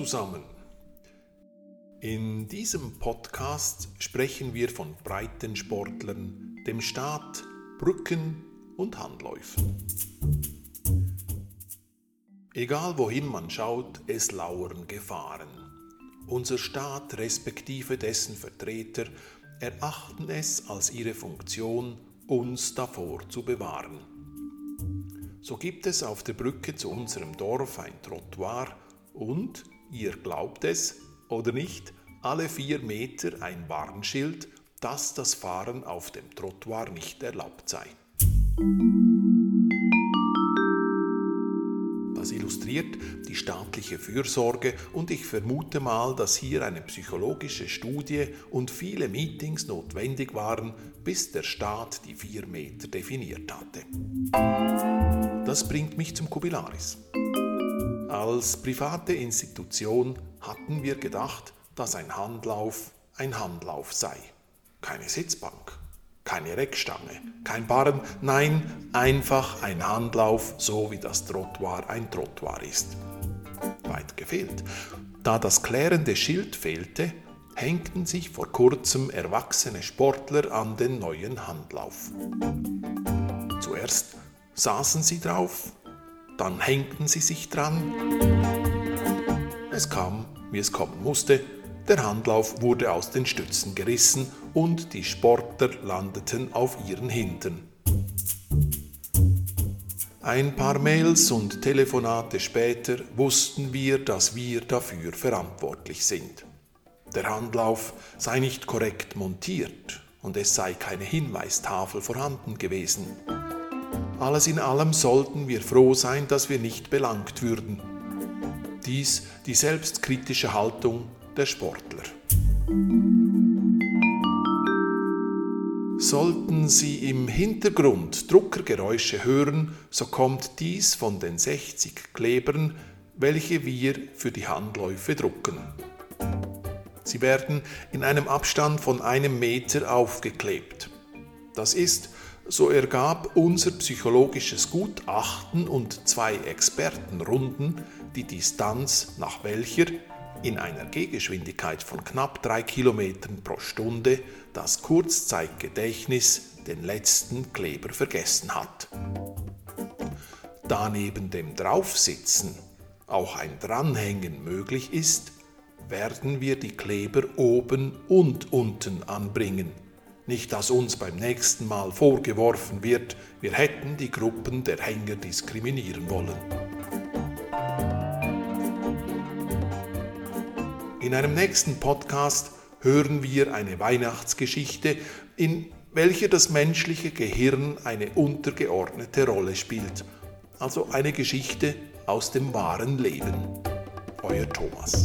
zusammen. In diesem Podcast sprechen wir von Breitensportlern, dem Staat, Brücken und Handläufen. Egal wohin man schaut, es lauern Gefahren. Unser Staat respektive dessen Vertreter erachten es als ihre Funktion, uns davor zu bewahren. So gibt es auf der Brücke zu unserem Dorf ein Trottoir und, ihr glaubt es oder nicht, alle vier Meter ein Warnschild, dass das Fahren auf dem Trottoir nicht erlaubt sei. Das illustriert die staatliche Fürsorge und ich vermute mal, dass hier eine psychologische Studie und viele Meetings notwendig waren, bis der Staat die vier Meter definiert hatte. Das bringt mich zum Kubilaris. Als private Institution hatten wir gedacht, dass ein Handlauf ein Handlauf sei. Keine Sitzbank, keine Reckstange, kein Barren, nein, einfach ein Handlauf, so wie das Trottoir ein Trottoir ist. Weit gefehlt. Da das klärende Schild fehlte, hängten sich vor kurzem erwachsene Sportler an den neuen Handlauf. Zuerst saßen sie drauf, dann hängten sie sich dran. Es kam, wie es kommen musste, der Handlauf wurde aus den Stützen gerissen und die Sportler landeten auf ihren Hintern. Ein paar Mails und Telefonate später wussten wir, dass wir dafür verantwortlich sind. Der Handlauf sei nicht korrekt montiert und es sei keine Hinweistafel vorhanden gewesen. Alles in allem sollten wir froh sein, dass wir nicht belangt würden. Dies die selbstkritische Haltung der Sportler. Sollten Sie im Hintergrund Druckergeräusche hören, so kommt dies von den 60 Klebern, welche wir für die Handläufe drucken. Sie werden in einem Abstand von einem Meter aufgeklebt. Das ist, so ergab unser psychologisches Gutachten und zwei Expertenrunden die Distanz, nach welcher in einer Gehgeschwindigkeit von knapp drei Kilometern pro Stunde das Kurzzeitgedächtnis den letzten Kleber vergessen hat. Da neben dem Draufsitzen auch ein Dranhängen möglich ist, werden wir die Kleber oben und unten anbringen nicht, dass uns beim nächsten Mal vorgeworfen wird, wir hätten die Gruppen der Hänger diskriminieren wollen. In einem nächsten Podcast hören wir eine Weihnachtsgeschichte, in welcher das menschliche Gehirn eine untergeordnete Rolle spielt. Also eine Geschichte aus dem wahren Leben. Euer Thomas.